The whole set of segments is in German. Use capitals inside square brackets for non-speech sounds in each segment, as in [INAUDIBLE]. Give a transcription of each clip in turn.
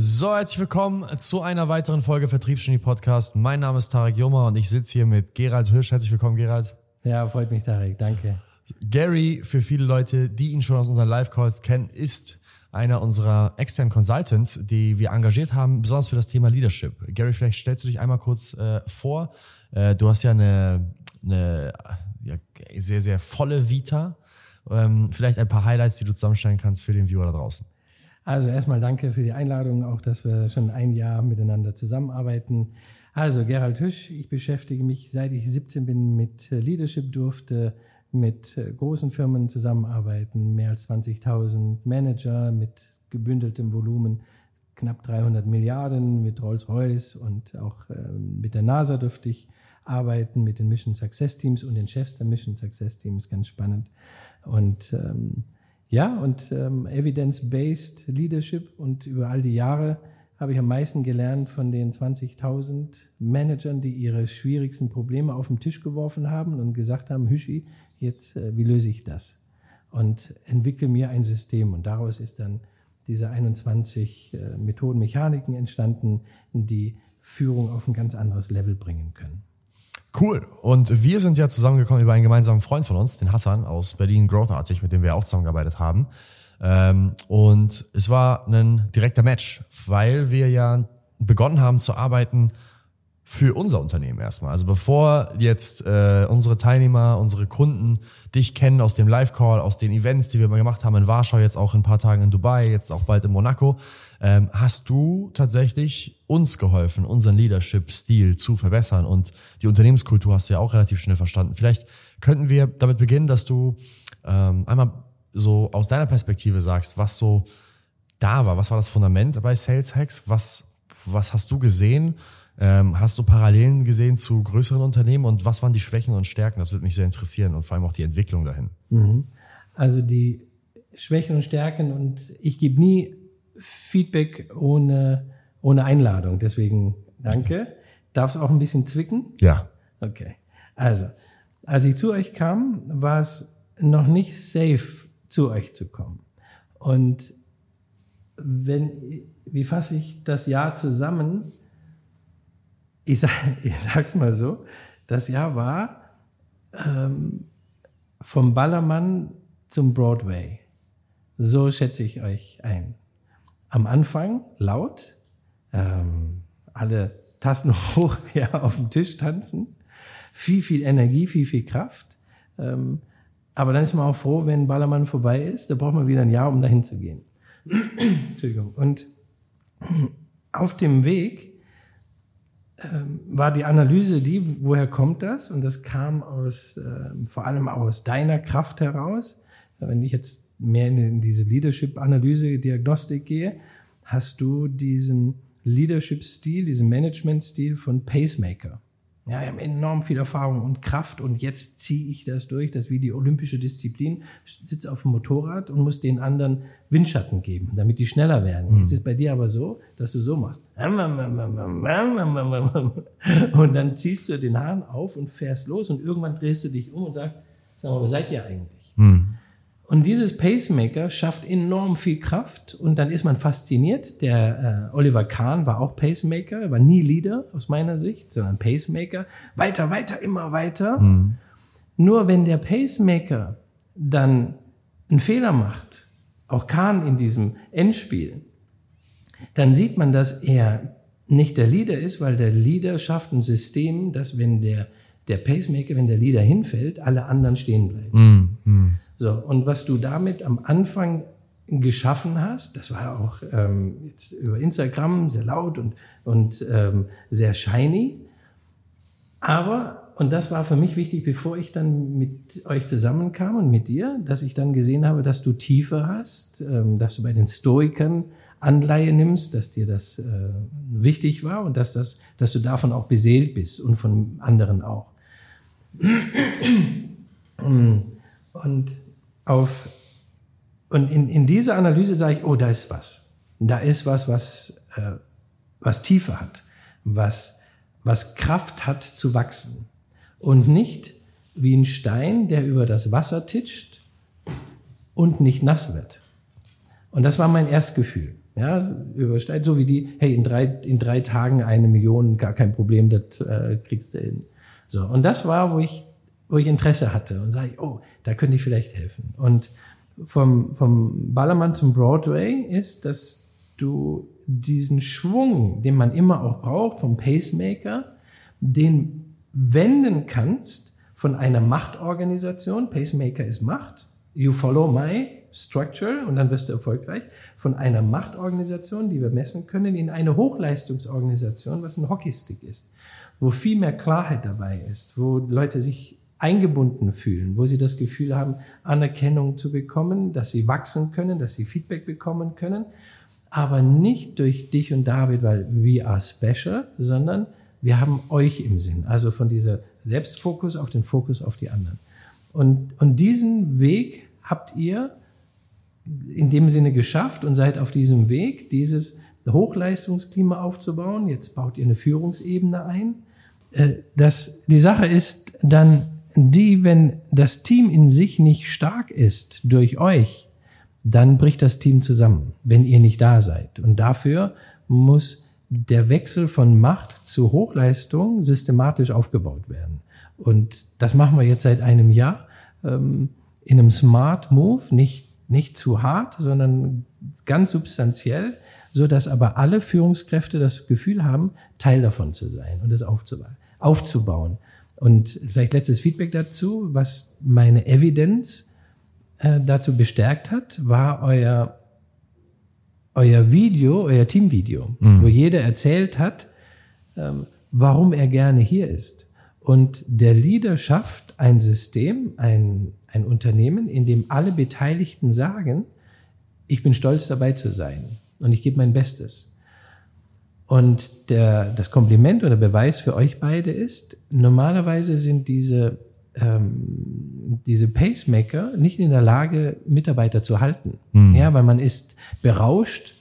So, herzlich willkommen zu einer weiteren Folge Vertriebsgenie Podcast. Mein Name ist Tarek Joma und ich sitze hier mit Gerald Hirsch. Herzlich willkommen, Gerald. Ja, freut mich, Tarek. Danke. Gary, für viele Leute, die ihn schon aus unseren Live-Calls kennen, ist einer unserer externen Consultants, die wir engagiert haben, besonders für das Thema Leadership. Gary, vielleicht stellst du dich einmal kurz äh, vor. Äh, du hast ja eine, eine ja, sehr, sehr volle Vita. Ähm, vielleicht ein paar Highlights, die du zusammenstellen kannst für den Viewer da draußen. Also erstmal danke für die Einladung, auch dass wir schon ein Jahr miteinander zusammenarbeiten. Also Gerald Hüsch, ich beschäftige mich, seit ich 17 bin, mit Leadership, durfte mit großen Firmen zusammenarbeiten, mehr als 20.000 Manager mit gebündeltem Volumen, knapp 300 Milliarden mit Rolls-Royce und auch äh, mit der NASA durfte ich arbeiten, mit den Mission Success Teams und den Chefs der Mission Success Teams, ganz spannend. Und ähm, ja, und ähm, Evidence-Based Leadership und über all die Jahre habe ich am meisten gelernt von den 20.000 Managern, die ihre schwierigsten Probleme auf den Tisch geworfen haben und gesagt haben, Hüschi, jetzt, äh, wie löse ich das? Und entwickle mir ein System. Und daraus ist dann diese 21 äh, Methoden, Mechaniken entstanden, die Führung auf ein ganz anderes Level bringen können. Cool. Und wir sind ja zusammengekommen über einen gemeinsamen Freund von uns, den Hassan aus Berlin Growthartig, mit dem wir auch zusammengearbeitet haben. Ähm, und es war ein direkter Match, weil wir ja begonnen haben zu arbeiten für unser Unternehmen erstmal. Also bevor jetzt äh, unsere Teilnehmer, unsere Kunden dich kennen aus dem Live-Call, aus den Events, die wir mal gemacht haben in Warschau, jetzt auch in ein paar Tagen in Dubai, jetzt auch bald in Monaco, ähm, hast du tatsächlich uns geholfen, unseren Leadership-Stil zu verbessern und die Unternehmenskultur hast du ja auch relativ schnell verstanden. Vielleicht könnten wir damit beginnen, dass du ähm, einmal so aus deiner Perspektive sagst, was so da war. Was war das Fundament bei Sales Hacks? Was, was hast du gesehen? Ähm, hast du Parallelen gesehen zu größeren Unternehmen und was waren die Schwächen und Stärken? Das würde mich sehr interessieren und vor allem auch die Entwicklung dahin. Mhm. Also die Schwächen und Stärken und ich gebe nie Feedback ohne, ohne Einladung. Deswegen danke. Darf es auch ein bisschen zwicken? Ja. Okay. Also, als ich zu euch kam, war es noch nicht safe, zu euch zu kommen. Und wenn, wie fasse ich das Jahr zusammen? Ich, sag, [LAUGHS] ich sag's mal so, das Jahr war ähm, vom Ballermann zum Broadway. So schätze ich euch ein. Am Anfang laut, ähm, alle Tassen [LAUGHS] hoch, ja, auf dem Tisch tanzen, viel, viel Energie, viel, viel Kraft. Ähm, aber dann ist man auch froh, wenn Ballermann vorbei ist. Da braucht man wieder ein Jahr, um dahin zu gehen. [CLEARS THROAT] Entschuldigung. Und [CLEARS THROAT] auf dem Weg war die Analyse die, woher kommt das? Und das kam aus, äh, vor allem aus deiner Kraft heraus. Wenn ich jetzt mehr in diese Leadership-Analyse, Diagnostik gehe, hast du diesen Leadership-Stil, diesen Management-Stil von Pacemaker. Ja, wir haben enorm viel Erfahrung und Kraft und jetzt ziehe ich das durch, das wie die olympische Disziplin, sitze auf dem Motorrad und muss den anderen Windschatten geben, damit die schneller werden. Mhm. Jetzt ist bei dir aber so, dass du so machst. Und dann ziehst du den Hahn auf und fährst los und irgendwann drehst du dich um und sagst, sag mal, wo seid ihr eigentlich? Mhm. Und dieses Pacemaker schafft enorm viel Kraft und dann ist man fasziniert. Der äh, Oliver Kahn war auch Pacemaker, war nie Leader aus meiner Sicht, sondern Pacemaker. Weiter, weiter, immer weiter. Mhm. Nur wenn der Pacemaker dann einen Fehler macht, auch Kahn in diesem Endspiel, dann sieht man, dass er nicht der Leader ist, weil der Leader schafft ein System, dass wenn der, der Pacemaker, wenn der Leader hinfällt, alle anderen stehen bleiben. Mm. So, und was du damit am Anfang geschaffen hast, das war auch ähm, jetzt über Instagram sehr laut und, und ähm, sehr shiny. Aber, und das war für mich wichtig, bevor ich dann mit euch zusammenkam und mit dir, dass ich dann gesehen habe, dass du Tiefe hast, ähm, dass du bei den Stoikern Anleihe nimmst, dass dir das äh, wichtig war und dass, das, dass du davon auch beseelt bist und von anderen auch. Und auf, und in, in dieser Analyse sage ich, oh, da ist was. Da ist was, was, äh, was Tiefe hat, was, was Kraft hat zu wachsen. Und nicht wie ein Stein, der über das Wasser titscht und nicht nass wird. Und das war mein Erstgefühl. Ja, übersteigt, so wie die, hey, in drei, in drei Tagen eine Million, gar kein Problem, das äh, kriegst du hin. So, und das war, wo ich, wo ich Interesse hatte und sage, oh, da könnte ich vielleicht helfen. Und vom, vom Ballermann zum Broadway ist, dass du diesen Schwung, den man immer auch braucht, vom Pacemaker, den wenden kannst von einer Machtorganisation, Pacemaker ist Macht, you follow my structure und dann wirst du erfolgreich, von einer Machtorganisation, die wir messen können, in eine Hochleistungsorganisation, was ein Hockeystick ist, wo viel mehr Klarheit dabei ist, wo Leute sich eingebunden fühlen, wo sie das Gefühl haben, Anerkennung zu bekommen, dass sie wachsen können, dass sie Feedback bekommen können, aber nicht durch dich und David, weil we are special, sondern wir haben euch im Sinn. Also von dieser Selbstfokus auf den Fokus auf die anderen. Und, und diesen Weg habt ihr in dem Sinne geschafft und seid auf diesem Weg, dieses Hochleistungsklima aufzubauen. Jetzt baut ihr eine Führungsebene ein. Äh, das, die Sache ist dann die, wenn das Team in sich nicht stark ist durch euch, dann bricht das Team zusammen, wenn ihr nicht da seid. Und dafür muss der Wechsel von Macht zu Hochleistung systematisch aufgebaut werden. Und das machen wir jetzt seit einem Jahr ähm, in einem Smart Move, nicht nicht zu hart, sondern ganz substanziell, so dass aber alle Führungskräfte das Gefühl haben, Teil davon zu sein und das aufzubauen. aufzubauen. Und vielleicht letztes Feedback dazu, was meine Evidenz äh, dazu bestärkt hat, war euer, euer Video, euer Teamvideo, mhm. wo jeder erzählt hat, ähm, warum er gerne hier ist. Und der Leader schafft ein System, ein, ein Unternehmen, in dem alle Beteiligten sagen, ich bin stolz dabei zu sein und ich gebe mein Bestes. Und der, das Kompliment oder Beweis für euch beide ist, normalerweise sind diese, ähm, diese Pacemaker nicht in der Lage, Mitarbeiter zu halten. Mhm. Ja, weil man ist berauscht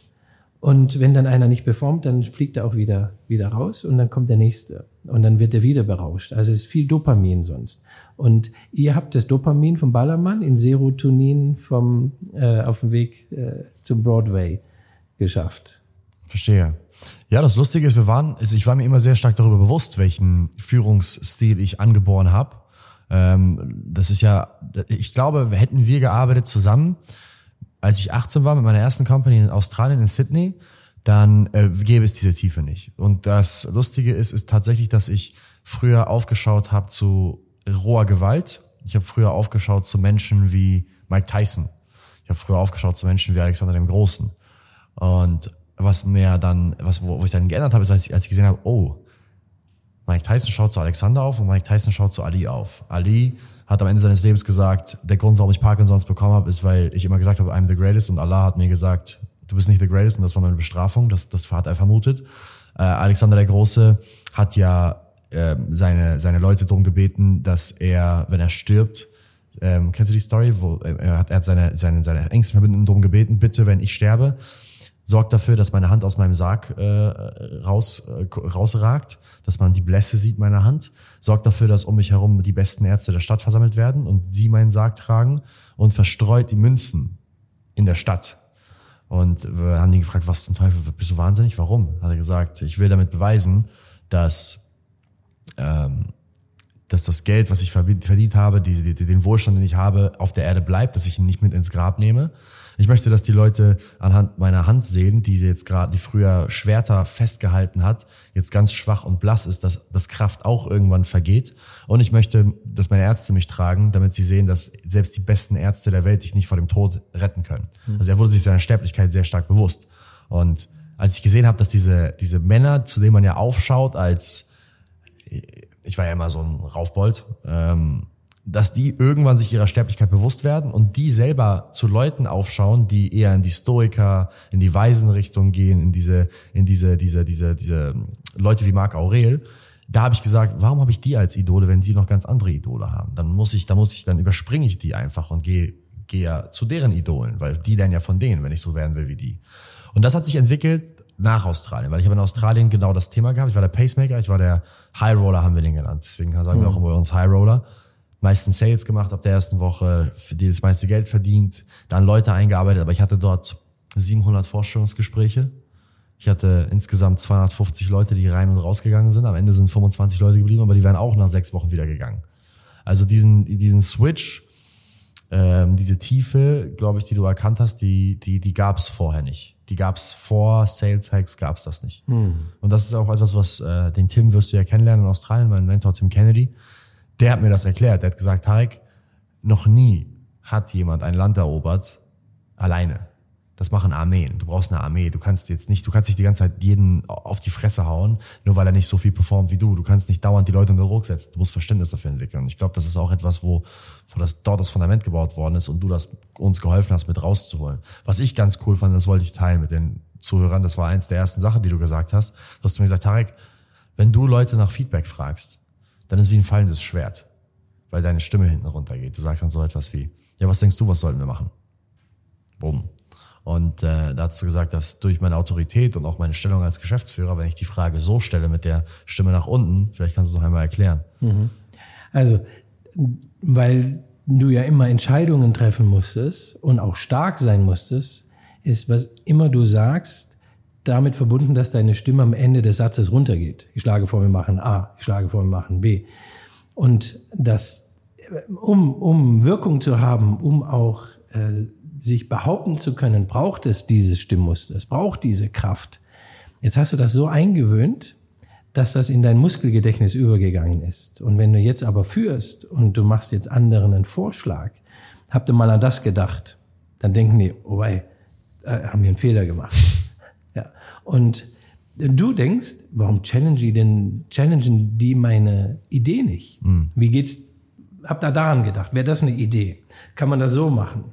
und wenn dann einer nicht performt, dann fliegt er auch wieder, wieder raus und dann kommt der nächste und dann wird er wieder berauscht. Also es ist viel Dopamin sonst. Und ihr habt das Dopamin vom Ballermann in Serotonin vom, äh, auf dem Weg äh, zum Broadway geschafft. Verstehe. Ja, das Lustige ist, wir waren, also ich war mir immer sehr stark darüber bewusst, welchen Führungsstil ich angeboren habe. Ähm, das ist ja, ich glaube, hätten wir gearbeitet zusammen, als ich 18 war mit meiner ersten Company in Australien, in Sydney, dann äh, gäbe es diese Tiefe nicht. Und das Lustige ist, ist tatsächlich, dass ich früher aufgeschaut habe zu roher Gewalt. Ich habe früher aufgeschaut zu Menschen wie Mike Tyson. Ich habe früher aufgeschaut zu Menschen wie Alexander dem Großen. Und was mir dann, was wo, wo ich dann geändert habe, ist, als ich, als ich gesehen habe, oh, Mike Tyson schaut zu Alexander auf und Mike Tyson schaut zu Ali auf. Ali hat am Ende seines Lebens gesagt, der Grund, warum ich Parkinsons bekommen habe, ist, weil ich immer gesagt habe, I'm the greatest und Allah hat mir gesagt, du bist nicht the greatest und das war meine Bestrafung, das, das hat er vermutet. Äh, Alexander der Große hat ja ähm, seine, seine Leute darum gebeten, dass er, wenn er stirbt, ähm, kennst du die Story, wo äh, er hat, er hat seine, seine, seine engsten Verbündeten darum gebeten, bitte, wenn ich sterbe, sorgt dafür, dass meine Hand aus meinem Sarg äh, raus, äh, rausragt, dass man die Blässe sieht meiner Hand, sorgt dafür, dass um mich herum die besten Ärzte der Stadt versammelt werden und sie meinen Sarg tragen und verstreut die Münzen in der Stadt. Und wir haben ihn gefragt, was zum Teufel, bist du wahnsinnig? Warum? Hat er gesagt, ich will damit beweisen, dass ähm, dass das Geld, was ich verdient habe, die, die, den Wohlstand, den ich habe, auf der Erde bleibt, dass ich ihn nicht mit ins Grab nehme. Ich möchte, dass die Leute anhand meiner Hand sehen, die sie jetzt gerade, die früher Schwerter festgehalten hat, jetzt ganz schwach und blass ist, dass das Kraft auch irgendwann vergeht. Und ich möchte, dass meine Ärzte mich tragen, damit sie sehen, dass selbst die besten Ärzte der Welt dich nicht vor dem Tod retten können. Mhm. Also er wurde sich seiner Sterblichkeit sehr stark bewusst. Und als ich gesehen habe, dass diese, diese Männer, zu denen man ja aufschaut als ich war ja immer so ein Raufbold, ähm, dass die irgendwann sich ihrer Sterblichkeit bewusst werden und die selber zu Leuten aufschauen, die eher in die Stoiker, in die Weisenrichtung gehen, in diese, in diese, diese, diese, diese Leute wie Marc Aurel. Da habe ich gesagt, warum habe ich die als Idole, wenn sie noch ganz andere Idole haben? Dann muss ich, da muss ich, dann überspringe ich die einfach und gehe gehe ja zu deren Idolen, weil die lernen ja von denen, wenn ich so werden will wie die. Und das hat sich entwickelt nach Australien, weil ich habe in Australien genau das Thema gehabt. Ich war der Pacemaker, ich war der High Roller, haben wir den genannt. Deswegen sagen mhm. wir auch immer uns High Roller. Meisten Sales gemacht ab der ersten Woche, für die das meiste Geld verdient, dann Leute eingearbeitet, aber ich hatte dort 700 Vorstellungsgespräche. Ich hatte insgesamt 250 Leute, die rein und rausgegangen sind. Am Ende sind 25 Leute geblieben, aber die wären auch nach sechs Wochen wieder gegangen. Also diesen, diesen Switch, ähm, diese Tiefe, glaube ich, die du erkannt hast, die, die, die gab es vorher nicht. Die gab es vor Sales Hacks, gab es das nicht. Hm. Und das ist auch etwas, was äh, den Tim wirst du ja kennenlernen in Australien, mein Mentor Tim Kennedy. Der hat mir das erklärt. Der hat gesagt, Tarek, noch nie hat jemand ein Land erobert alleine. Das machen Armeen. Du brauchst eine Armee. Du kannst jetzt nicht, du kannst nicht die ganze Zeit jeden auf die Fresse hauen, nur weil er nicht so viel performt wie du. Du kannst nicht dauernd die Leute unter Druck setzen. Du musst Verständnis dafür entwickeln. Und ich glaube, das ist auch etwas, wo, wo das dort das Fundament gebaut worden ist und du das uns geholfen hast, mit rauszuholen. Was ich ganz cool fand, das wollte ich teilen mit den Zuhörern. Das war eins der ersten Sachen, die du gesagt hast. Du hast mir gesagt, Tarek, wenn du Leute nach Feedback fragst, dann ist wie ein fallendes Schwert, weil deine Stimme hinten runtergeht. Du sagst dann so etwas wie, ja, was denkst du, was sollten wir machen? Bumm. Und äh, da hast du gesagt, dass durch meine Autorität und auch meine Stellung als Geschäftsführer, wenn ich die Frage so stelle mit der Stimme nach unten, vielleicht kannst du es noch einmal erklären. Also, weil du ja immer Entscheidungen treffen musstest und auch stark sein musstest, ist, was immer du sagst, damit verbunden, dass deine Stimme am Ende des Satzes runtergeht. Ich schlage vor, wir machen A, ich schlage vor, wir machen B. Und das, um, um Wirkung zu haben, um auch äh, sich behaupten zu können, braucht es dieses Stimmmuster, es braucht diese Kraft. Jetzt hast du das so eingewöhnt, dass das in dein Muskelgedächtnis übergegangen ist. Und wenn du jetzt aber führst und du machst jetzt anderen einen Vorschlag, habt ihr mal an das gedacht, dann denken die, oh wei, äh, haben wir einen Fehler gemacht. Und du denkst, warum challenge die denn, challengen die meine Idee nicht? Wie geht's, habt ihr daran gedacht? Wäre das eine Idee? Kann man das so machen?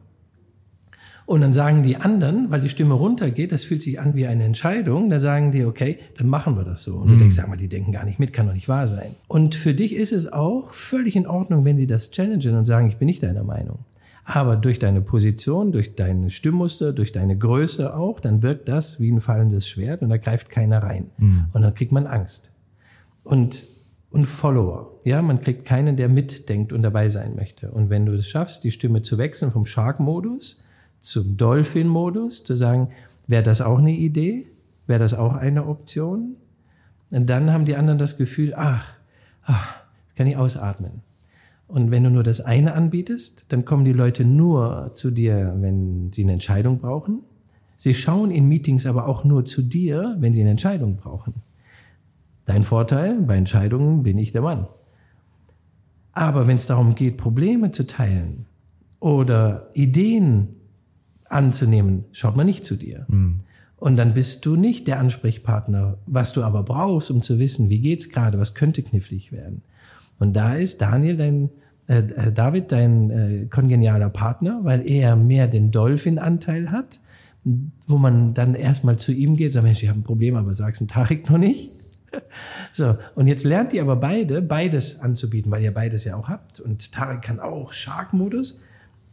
Und dann sagen die anderen, weil die Stimme runtergeht, das fühlt sich an wie eine Entscheidung, da sagen die, okay, dann machen wir das so. Und du denkst, sag mal, die denken gar nicht mit, kann doch nicht wahr sein. Und für dich ist es auch völlig in Ordnung, wenn sie das challengen und sagen, ich bin nicht deiner Meinung. Aber durch deine Position, durch deine Stimmmuster, durch deine Größe auch, dann wirkt das wie ein fallendes Schwert und da greift keiner rein. Und dann kriegt man Angst. Und, und Follower. Ja, man kriegt keinen, der mitdenkt und dabei sein möchte. Und wenn du es schaffst, die Stimme zu wechseln vom Shark-Modus zum Dolphin-Modus, zu sagen, wäre das auch eine Idee? Wäre das auch eine Option? Und dann haben die anderen das Gefühl, ach, ach, jetzt kann ich ausatmen. Und wenn du nur das eine anbietest, dann kommen die Leute nur zu dir, wenn sie eine Entscheidung brauchen. Sie schauen in Meetings aber auch nur zu dir, wenn sie eine Entscheidung brauchen. Dein Vorteil, bei Entscheidungen bin ich der Mann. Aber wenn es darum geht, Probleme zu teilen oder Ideen anzunehmen, schaut man nicht zu dir. Und dann bist du nicht der Ansprechpartner, was du aber brauchst, um zu wissen, wie geht's gerade, was könnte knifflig werden. Und da ist Daniel dein, äh, äh, David dein äh, kongenialer Partner, weil er mehr den Dolphin-Anteil hat, wo man dann erstmal zu ihm geht, sagt, Mensch, ich habe ein Problem, aber sag's dem Tarek noch nicht. [LAUGHS] So, und jetzt lernt ihr aber beide, beides anzubieten, weil ihr beides ja auch habt. Und Tarek kann auch Shark-Modus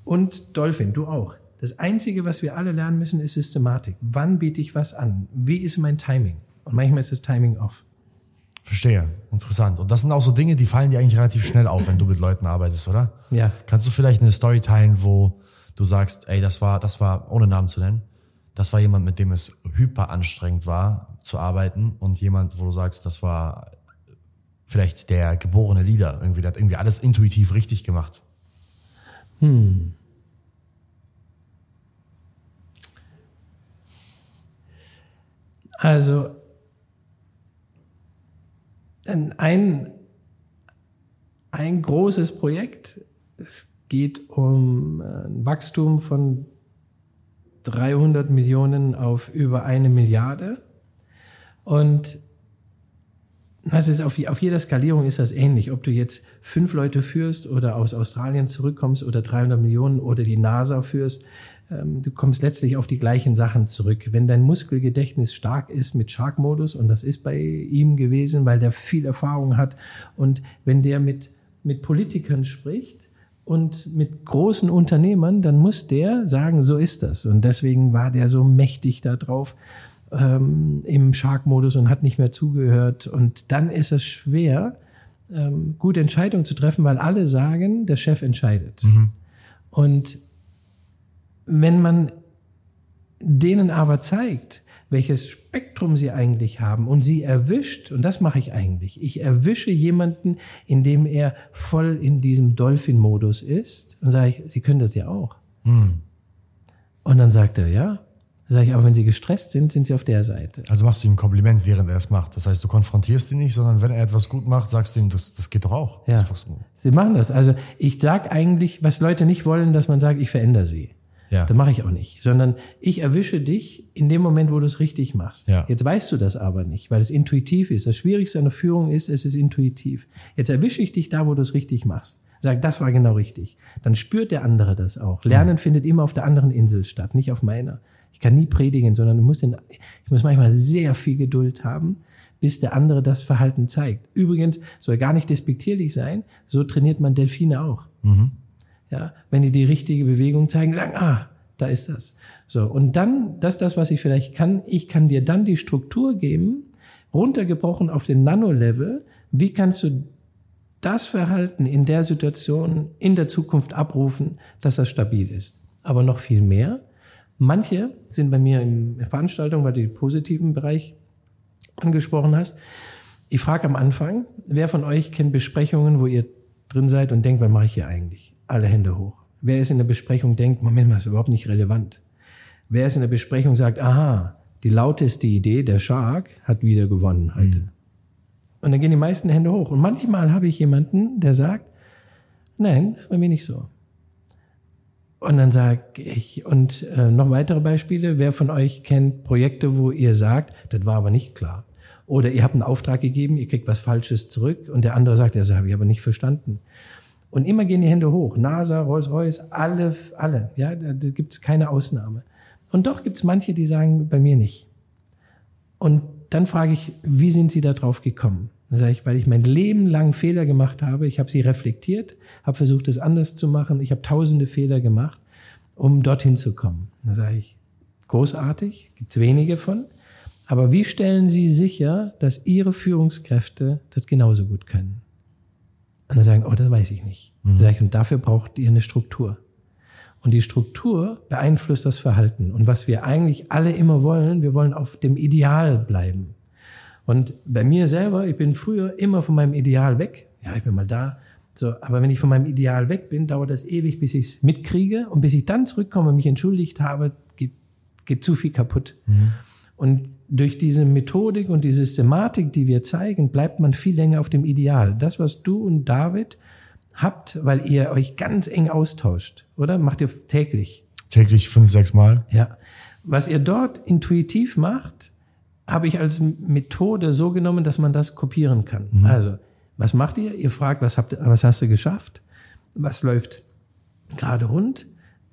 und Dolphin, du auch. Das Einzige, was wir alle lernen müssen, ist Systematik. Wann biete ich was an? Wie ist mein Timing? Und manchmal ist das Timing off. Verstehe. Interessant. Und das sind auch so Dinge, die fallen dir eigentlich relativ schnell auf, wenn du mit Leuten arbeitest, oder? Ja. Kannst du vielleicht eine Story teilen, wo du sagst, ey, das war, das war, ohne Namen zu nennen, das war jemand, mit dem es hyper anstrengend war zu arbeiten und jemand, wo du sagst, das war vielleicht der geborene Leader, irgendwie, der hat irgendwie alles intuitiv richtig gemacht. Also ein, ein großes Projekt. Es geht um ein Wachstum von 300 Millionen auf über eine Milliarde. Und das ist auf, auf jeder Skalierung ist das ähnlich. Ob du jetzt fünf Leute führst oder aus Australien zurückkommst oder 300 Millionen oder die NASA führst, du kommst letztlich auf die gleichen Sachen zurück. Wenn dein Muskelgedächtnis stark ist mit Shark-Modus, und das ist bei ihm gewesen, weil der viel Erfahrung hat, und wenn der mit, mit Politikern spricht und mit großen Unternehmern, dann muss der sagen, so ist das. Und deswegen war der so mächtig da drauf ähm, im Shark-Modus und hat nicht mehr zugehört. Und dann ist es schwer, ähm, gute Entscheidungen zu treffen, weil alle sagen, der Chef entscheidet. Und wenn man denen aber zeigt, welches Spektrum sie eigentlich haben und sie erwischt, und das mache ich eigentlich, ich erwische jemanden, indem er voll in diesem Dolphin-Modus ist und sage ich, Sie können das ja auch. Hm. Und dann sagt er, ja. Dann sage ich, aber wenn Sie gestresst sind, sind Sie auf der Seite. Also machst du ihm ein Kompliment, während er es macht. Das heißt, du konfrontierst ihn nicht, sondern wenn er etwas gut macht, sagst du ihm, das, das geht doch auch. Ja. Sie machen das. Also ich sage eigentlich, was Leute nicht wollen, dass man sagt, ich verändere sie. Ja. Das mache ich auch nicht. Sondern ich erwische dich in dem Moment, wo du es richtig machst. Ja. Jetzt weißt du das aber nicht, weil es intuitiv ist. Das Schwierigste an der Führung ist, es ist intuitiv. Jetzt erwische ich dich da, wo du es richtig machst. Sag, das war genau richtig. Dann spürt der andere das auch. Lernen findet immer auf der anderen Insel statt, nicht auf meiner. Ich kann nie predigen, sondern du musst den, ich muss manchmal sehr viel Geduld haben, bis der andere das Verhalten zeigt. Übrigens soll gar nicht despektierlich sein. So trainiert man Delfine auch. Ja, wenn die die richtige Bewegung zeigen, sagen, ah, da ist das. So. Und dann, das ist das, was ich vielleicht kann. Ich kann dir dann die Struktur geben, runtergebrochen auf den Nano-Level. Wie kannst du das Verhalten in der Situation in der Zukunft abrufen, dass das stabil ist? Aber noch viel mehr. Manche sind bei mir in der Veranstaltung, weil du den positiven Bereich angesprochen hast. Ich frage am Anfang, wer von euch kennt Besprechungen, wo ihr drin seid und denkt, was mache ich hier eigentlich? Alle Hände hoch. Wer ist in der Besprechung denkt, Moment mal, ist überhaupt nicht relevant. Wer ist in der Besprechung sagt, aha, die lauteste Idee, der Shark, hat wieder gewonnen heute. Und dann gehen die meisten Hände hoch. Und manchmal habe ich jemanden, der sagt, nein, das ist bei mir nicht so. Und dann sage ich, und äh, noch weitere Beispiele, wer von euch kennt Projekte, wo ihr sagt, das war aber nicht klar. Oder ihr habt einen Auftrag gegeben, ihr kriegt was Falsches zurück und der andere sagt, das habe ich aber nicht verstanden. Und immer gehen die Hände hoch. NASA, Rolls-Royce, alle, alle. Ja, da, gibt es keine Ausnahme. Und doch gibt es manche, die sagen, bei mir nicht. Und dann frage ich, wie sind Sie da drauf gekommen? Dann sage ich, weil ich mein Leben lang Fehler gemacht habe. Ich habe sie reflektiert, habe versucht, es anders zu machen. Ich habe tausende Fehler gemacht, um dorthin zu kommen. Dann sage ich, großartig, gibt es wenige von. Aber wie stellen Sie sicher, dass Ihre Führungskräfte das genauso gut können? Und dann sagen, oh, das weiß ich nicht. Dann sage ich, und dafür braucht ihr eine Struktur. Und die Struktur beeinflusst das Verhalten. Und was wir eigentlich alle immer wollen, wir wollen auf dem Ideal bleiben. Und bei mir selber, ich bin früher immer von meinem Ideal weg. Ja, ich bin mal da. So, aber wenn ich von meinem Ideal weg bin, dauert das ewig, bis ich es mitkriege. Und bis ich dann zurückkomme und mich entschuldigt habe, geht, geht zu viel kaputt. Und durch diese Methodik und die Systematik, die wir zeigen, bleibt man viel länger auf dem Ideal. Das, was du und David habt, weil ihr euch ganz eng austauscht, oder? Macht ihr täglich. Täglich fünf, sechs Mal. Ja. Was ihr dort intuitiv macht, habe ich als Methode so genommen, dass man das kopieren kann. Also, was macht ihr? Ihr fragt, was, habt, was hast du geschafft? Was läuft gerade rund?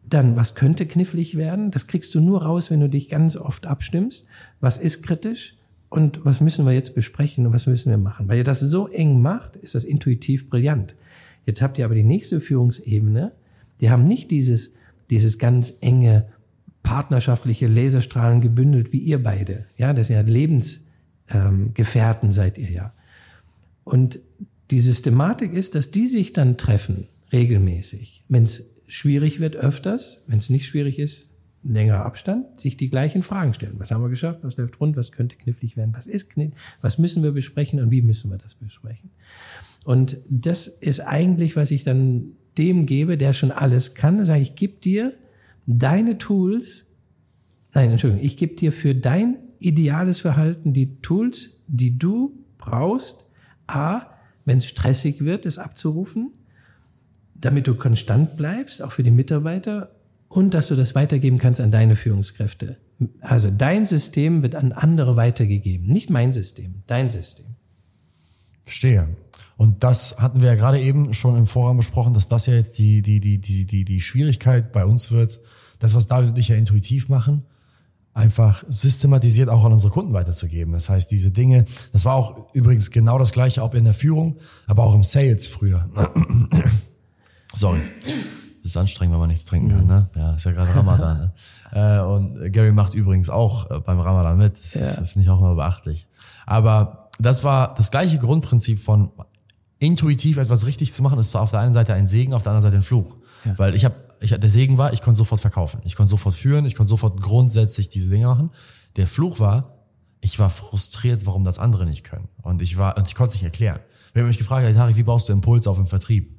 Dann, was könnte knifflig werden? Das kriegst du nur raus, wenn du dich ganz oft abstimmst. Was ist kritisch? Und was müssen wir jetzt besprechen und was müssen wir machen? Weil ihr das so eng macht, ist das intuitiv brillant. Jetzt habt ihr aber die nächste Führungsebene. Die haben nicht dieses, dieses ganz enge partnerschaftliche Laserstrahlen gebündelt wie ihr beide. Ja, das sind ja Lebensgefährten seid ihr ja. Und die Systematik ist, dass die sich dann treffen, regelmäßig. Wenn es schwierig wird, öfters. Wenn es nicht schwierig ist, längerer Abstand, sich die gleichen Fragen stellen. Was haben wir geschafft? Was läuft rund? Was könnte knifflig werden? Was ist knifflig? Was müssen wir besprechen und wie müssen wir das besprechen? Und das ist eigentlich, was ich dann dem gebe, der schon alles kann. Sage ich, gebe dir deine Tools, nein, Entschuldigung, ich gebe dir für dein ideales Verhalten die Tools, die du brauchst, A, wenn es stressig wird, es abzurufen, damit du konstant bleibst, auch für die Mitarbeiter, und dass du das weitergeben kannst an deine Führungskräfte. Also dein System wird an andere weitergegeben. Nicht mein System, dein System. Verstehe. Und das hatten wir ja gerade eben schon im Vorraum besprochen, dass das ja jetzt die, die, die, die, die, die Schwierigkeit bei uns wird, das, was David und ich ja intuitiv machen, einfach systematisiert auch an unsere Kunden weiterzugeben. Das heißt, diese Dinge, das war auch übrigens genau das gleiche, ob in der Führung, aber auch im Sales früher. [CLEARS THROAT] Sorry. Das ist anstrengend, wenn man nichts trinken kann, ne? Ja, ist ja gerade Ramadan. ne? [LAUGHS] Äh, und Gary macht übrigens auch äh, beim Ramadan mit. Das Ja. finde ich auch immer beachtlich. Aber das war das gleiche Grundprinzip von intuitiv etwas richtig zu machen, ist zwar auf der einen Seite ein Segen, auf der anderen Seite ein Fluch. Weil ich habe ich, der Segen war, ich konnte sofort verkaufen. Ich konnte sofort führen, ich konnte sofort grundsätzlich diese Dinge machen. Der Fluch war, ich war frustriert, warum das andere nicht können. Und ich war, und ich konnte es nicht erklären. Wenn man mich gefragt Tarek, wie baust du Impulse auf im Vertrieb?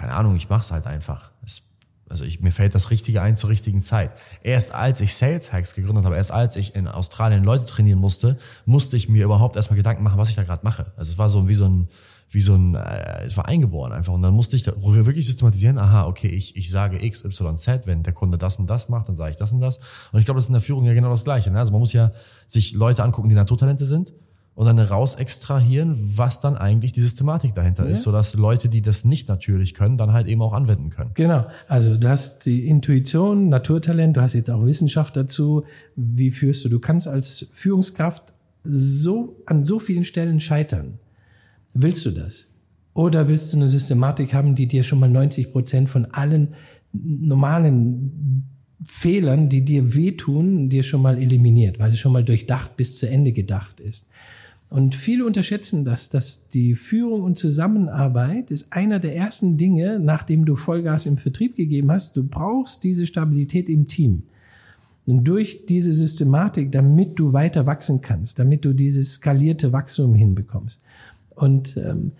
Keine Ahnung, ich mach's halt einfach. Es, also ich, mir fällt das Richtige ein zur richtigen Zeit. Erst als ich Sales Hacks gegründet habe, erst als ich in Australien Leute trainieren musste, musste ich mir überhaupt erstmal Gedanken machen, was ich da gerade mache. Also es war so wie so ein, wie so ein, äh, es war eingeboren einfach. Und dann musste ich da wirklich systematisieren, aha, okay, ich, ich sage X, Y, Z, wenn der Kunde das und das macht, dann sage ich das und das. Und ich glaube, das ist in der Führung ja genau das Gleiche. Ne? Also man muss ja sich Leute angucken, die Naturtalente sind und dann raus extrahieren, was dann eigentlich die Systematik dahinter ja. ist, sodass Leute, die das nicht natürlich können, dann halt eben auch anwenden können. Genau. Also du hast die Intuition, Naturtalent, du hast jetzt auch Wissenschaft dazu. Wie führst du? Du kannst als Führungskraft so an so vielen Stellen scheitern. Willst du das? Oder willst du eine Systematik haben, die dir schon mal 90 Prozent von allen normalen Fehlern, die dir wehtun, dir schon mal eliminiert, weil es schon mal durchdacht bis zu Ende gedacht ist. Und viele unterschätzen das, dass die Führung und Zusammenarbeit ist einer der ersten Dinge, nachdem du Vollgas im Vertrieb gegeben hast. Du brauchst diese Stabilität im Team. Und durch diese Systematik, damit du weiter wachsen kannst, damit du dieses skalierte Wachstum hinbekommst. Und ähm,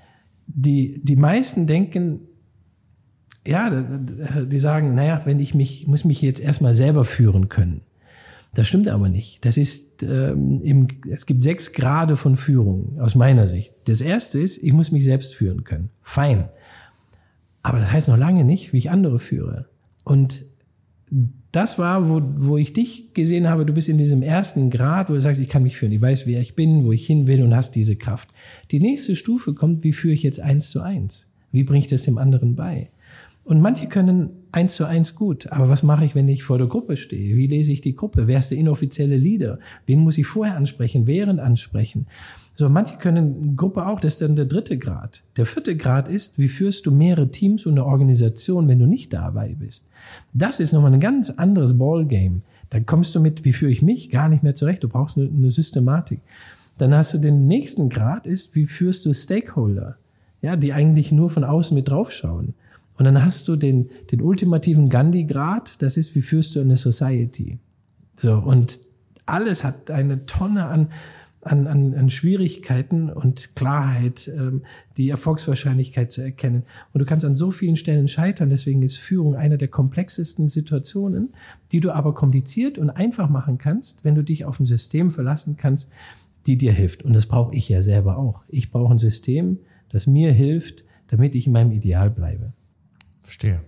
die, die meisten denken, ja, die sagen, naja, wenn ich mich, muss mich jetzt erstmal selber führen können. Das stimmt aber nicht. Das ist, ähm, im, es gibt sechs Grade von Führung aus meiner Sicht. Das erste ist, ich muss mich selbst führen können. Fein. Aber das heißt noch lange nicht, wie ich andere führe. Und das war, wo, wo ich dich gesehen habe, du bist in diesem ersten Grad, wo du sagst, ich kann mich führen, ich weiß, wer ich bin, wo ich hin will und hast diese Kraft. Die nächste Stufe kommt, wie führe ich jetzt eins zu eins? Wie bringe ich das dem anderen bei? Und manche können eins zu eins gut, aber was mache ich, wenn ich vor der Gruppe stehe? Wie lese ich die Gruppe? Wer ist der inoffizielle Leader? Wen muss ich vorher ansprechen, während ansprechen? So, manche können Gruppe auch, das ist dann der dritte Grad. Der vierte Grad ist, wie führst du mehrere Teams und eine Organisation, wenn du nicht dabei bist? Das ist nochmal ein ganz anderes Ballgame. Da kommst du mit, wie führe ich mich, gar nicht mehr zurecht. Du brauchst eine, eine Systematik. Dann hast du den nächsten Grad ist, wie führst du Stakeholder? Ja, die eigentlich nur von außen mit draufschauen. Und dann hast du den, den ultimativen Gandhi-Grad, das ist, wie führst du eine Society? So, und alles hat eine Tonne an, an, an, an Schwierigkeiten und Klarheit, ähm, die Erfolgswahrscheinlichkeit zu erkennen. Und du kannst an so vielen Stellen scheitern. Deswegen ist Führung eine der komplexesten Situationen, die du aber kompliziert und einfach machen kannst, wenn du dich auf ein System verlassen kannst, die dir hilft. Und das brauche ich ja selber auch. Ich brauche ein System, das mir hilft, damit ich in meinem Ideal bleibe. Verstehe.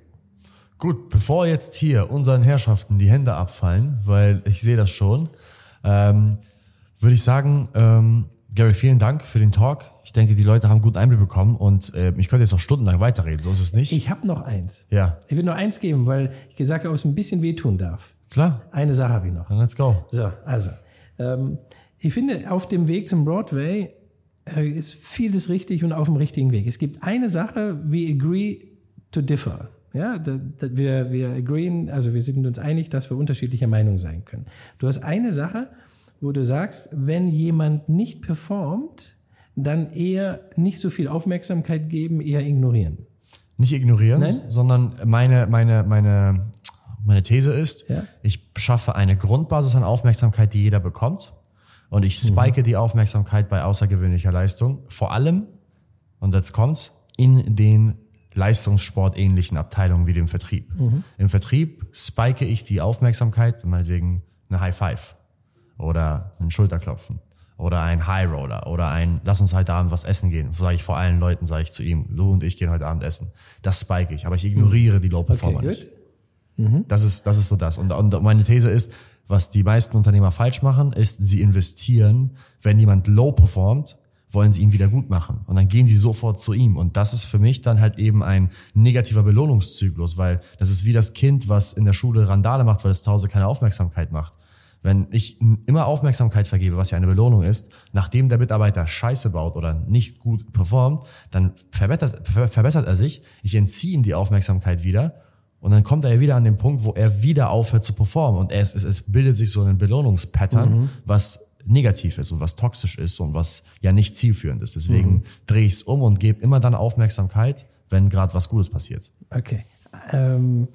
Gut, bevor jetzt hier unseren Herrschaften die Hände abfallen, weil ich sehe das schon, ähm, würde ich sagen, ähm, Gary, vielen Dank für den Talk. Ich denke, die Leute haben guten Einblick bekommen und äh, ich könnte jetzt noch stundenlang weiterreden, so ist es nicht. Ich habe noch eins. Ja. Ich will nur eins geben, weil ich gesagt habe, ob es ein bisschen wehtun darf. Klar. Eine Sache habe ich noch. Dann let's go. So, also. Ähm, ich finde, auf dem Weg zum Broadway äh, ist vieles richtig und auf dem richtigen Weg. Es gibt eine Sache, we agree to differ. Ja, da, da, wir, wir agreeen, also wir sind uns einig, dass wir unterschiedlicher Meinung sein können. Du hast eine Sache, wo du sagst, wenn jemand nicht performt, dann eher nicht so viel Aufmerksamkeit geben, eher ignorieren. Nicht ignorieren, Nein? sondern meine, meine, meine, meine These ist, ja? ich schaffe eine Grundbasis an Aufmerksamkeit, die jeder bekommt. Und ich spike mhm. die Aufmerksamkeit bei außergewöhnlicher Leistung. Vor allem, und jetzt kommt's, in den leistungssportähnlichen Abteilungen wie dem Vertrieb. Mhm. Im Vertrieb spike ich die Aufmerksamkeit, meinetwegen eine High Five oder ein Schulterklopfen oder ein High Roller oder ein Lass uns heute Abend was essen gehen. Sage ich vor allen Leuten, sage ich zu ihm, du und ich gehen heute Abend essen. Das spike ich, aber ich ignoriere die Low Performer okay, nicht. Mhm. Das ist das ist so das. Und, und meine These ist, was die meisten Unternehmer falsch machen, ist, sie investieren, wenn jemand low performt, wollen sie ihn wieder gut machen. Und dann gehen sie sofort zu ihm. Und das ist für mich dann halt eben ein negativer Belohnungszyklus, weil das ist wie das Kind, was in der Schule Randale macht, weil es zu Hause keine Aufmerksamkeit macht. Wenn ich immer Aufmerksamkeit vergebe, was ja eine Belohnung ist, nachdem der Mitarbeiter Scheiße baut oder nicht gut performt, dann verbessert, verbessert er sich. Ich entziehe ihm die Aufmerksamkeit wieder und dann kommt er ja wieder an den Punkt, wo er wieder aufhört zu performen und es, es, es bildet sich so ein Belohnungspattern, mhm. was negativ ist und was toxisch ist und was ja nicht zielführend ist. Deswegen mhm. drehe ich es um und gebe immer dann Aufmerksamkeit, wenn gerade was Gutes passiert. Okay. ähm,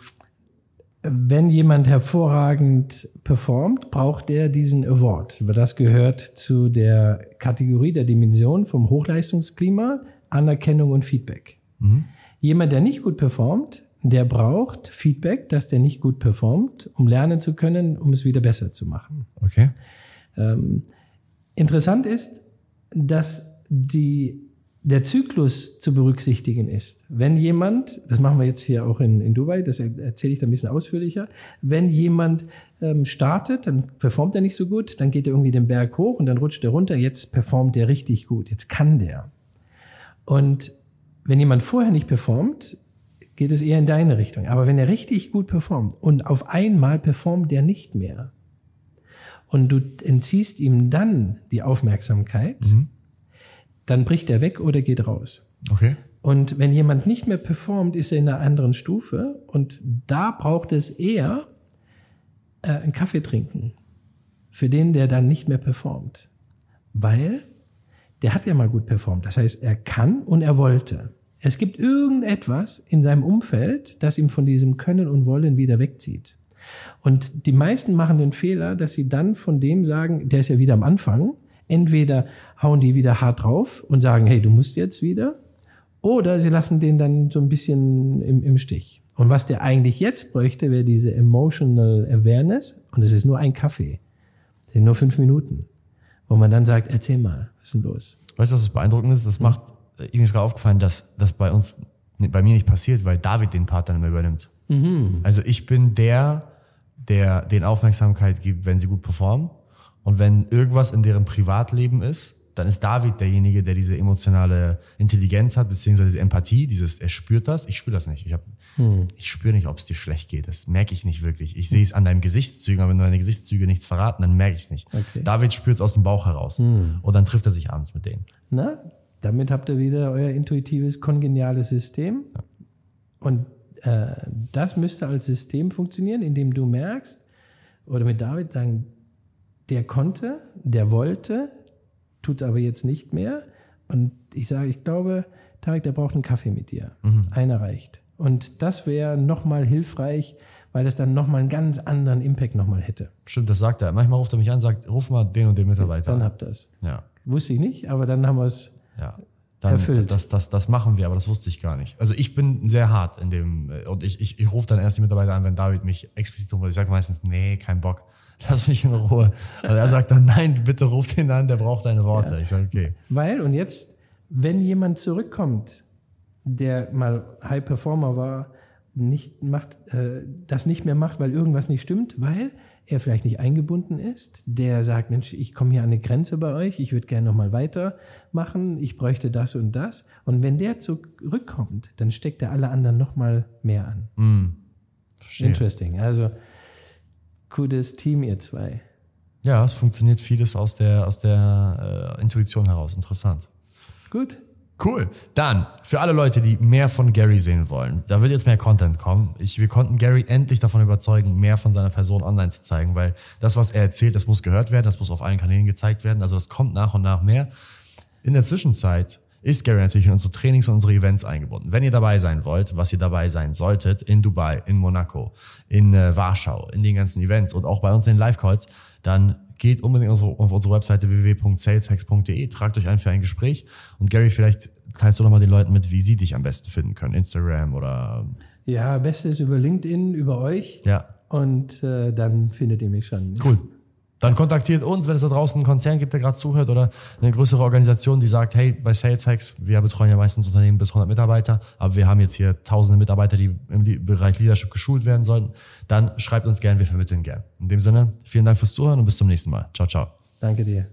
wenn jemand hervorragend performt, braucht er diesen Award. Das gehört zu der Kategorie der Dimension vom Hochleistungsklima, Anerkennung und Feedback. Mhm. Jemand, der nicht gut performt, der braucht Feedback, dass der nicht gut performt, um lernen zu können, um es wieder besser zu machen. Okay. Ähm, interessant ist, dass die der Zyklus zu berücksichtigen ist. Wenn jemand, das machen wir jetzt hier auch in, in Dubai, das erzähle ich da ein bisschen ausführlicher, wenn jemand ähm, startet, dann performt er nicht so gut, dann geht er irgendwie den Berg hoch und dann rutscht er runter, jetzt performt er richtig gut, jetzt kann der. Und wenn jemand vorher nicht performt, geht es eher in deine Richtung. Aber wenn er richtig gut performt und auf einmal performt der nicht mehr und du entziehst ihm dann die Aufmerksamkeit, mhm dann bricht er weg oder geht raus. Okay. Und wenn jemand nicht mehr performt, ist er in einer anderen Stufe und da braucht es eher äh, einen Kaffee trinken für den, der dann nicht mehr performt. Weil der hat ja mal gut performt. Das heißt, er kann und er wollte. Es gibt irgendetwas in seinem Umfeld, das ihm von diesem Können und Wollen wieder wegzieht. Und die meisten machen den Fehler, dass sie dann von dem sagen, der ist ja wieder am Anfang, entweder hauen die wieder hart drauf und sagen, hey, du musst jetzt wieder. Oder sie lassen den dann so ein bisschen im, im Stich. Und was der eigentlich jetzt bräuchte, wäre diese Emotional Awareness. Und es ist nur ein Kaffee. Das sind nur fünf Minuten. Wo man dann sagt, erzähl mal, was ist denn los? Weißt du, was das beeindruckend ist? Das macht, ihm ist gerade aufgefallen, dass das bei uns, bei mir nicht passiert, weil David den Part dann immer übernimmt. Mhm. Also ich bin der, der den Aufmerksamkeit gibt, wenn sie gut performen. Und wenn irgendwas in deren Privatleben ist, dann ist David derjenige, der diese emotionale Intelligenz hat, beziehungsweise diese Empathie, dieses, er spürt das, ich spüre das nicht. Ich, hab, hm. ich spüre nicht, ob es dir schlecht geht. Das merke ich nicht wirklich. Ich sehe es an deinen Gesichtszügen, aber wenn deine Gesichtszüge nichts verraten, dann merke ich es nicht. Okay. David spürt es aus dem Bauch heraus. Hm. Und dann trifft er sich abends mit denen. Na, damit habt ihr wieder euer intuitives, kongeniales System. Ja. Und das müsste als System funktionieren, indem du merkst, oder mit David sagen, der konnte, der wollte, tut es aber jetzt nicht mehr. Und ich sage, ich glaube, Tarek, der braucht einen Kaffee mit dir. Mhm. Einer reicht. Und das wäre nochmal hilfreich, weil das dann nochmal einen ganz anderen Impact nochmal hätte. Stimmt, das sagt er. Manchmal ruft er mich an, sagt, ruf mal den und den Mitarbeiter Dann habt ihr es. Ja. Wusste ich nicht, aber dann haben wir es ja. Dann, erfüllt. Das, das, das machen wir, aber das wusste ich gar nicht. Also ich bin sehr hart in dem, und ich, ich, ich rufe dann erst die Mitarbeiter an, wenn David mich explizit ruft. Ich sage meistens, nee, kein Bock [LAUGHS] lass mich in Ruhe. Und er sagt dann, nein, bitte ruf den an, der braucht deine Worte. Ja. Ich sage, okay. Weil, und jetzt, wenn jemand zurückkommt, der mal High Performer war, nicht macht, äh, das nicht mehr macht, weil irgendwas nicht stimmt, weil er vielleicht nicht eingebunden ist, der sagt, Mensch, ich komme hier an eine Grenze bei euch, ich würde gerne nochmal weitermachen, ich bräuchte das und das. Und wenn der zurückkommt, dann steckt er alle anderen nochmal mehr an. Mm, Interesting. Also gutes Team, ihr zwei. Ja, es funktioniert vieles aus der, aus der äh, Intuition heraus. Interessant. Gut. Cool. Dann, für alle Leute, die mehr von Gary sehen wollen, da wird jetzt mehr Content kommen. Ich, wir konnten Gary endlich davon überzeugen, mehr von seiner Person online zu zeigen, weil das, was er erzählt, das muss gehört werden, das muss auf allen Kanälen gezeigt werden. Also das kommt nach und nach mehr. In der Zwischenzeit ist Gary natürlich in unsere Trainings und unsere Events eingebunden. Wenn ihr dabei sein wollt, was ihr dabei sein solltet, in Dubai, in Monaco, in äh, Warschau, in den ganzen Events und auch bei uns in den Live-Calls, dann geht unbedingt auf unsere Webseite www.saleshacks.de, tragt euch ein für ein Gespräch und Gary, vielleicht teilst du noch mal den Leuten mit, wie sie dich am besten finden können, Instagram oder... Ja, beste ist über LinkedIn, über euch. Ja. Und äh, dann findet ihr mich schon. Cool. Dann kontaktiert uns, wenn es da draußen einen Konzern gibt, der gerade zuhört oder eine größere Organisation, die sagt, hey, bei Sales Hacks, wir betreuen ja meistens Unternehmen bis 100 Mitarbeiter, aber wir haben jetzt hier tausende Mitarbeiter, die im Bereich Leadership geschult werden sollten, dann schreibt uns gern, wir vermitteln gern. In dem Sinne, vielen Dank fürs Zuhören und bis zum nächsten Mal. Ciao, ciao. Danke dir.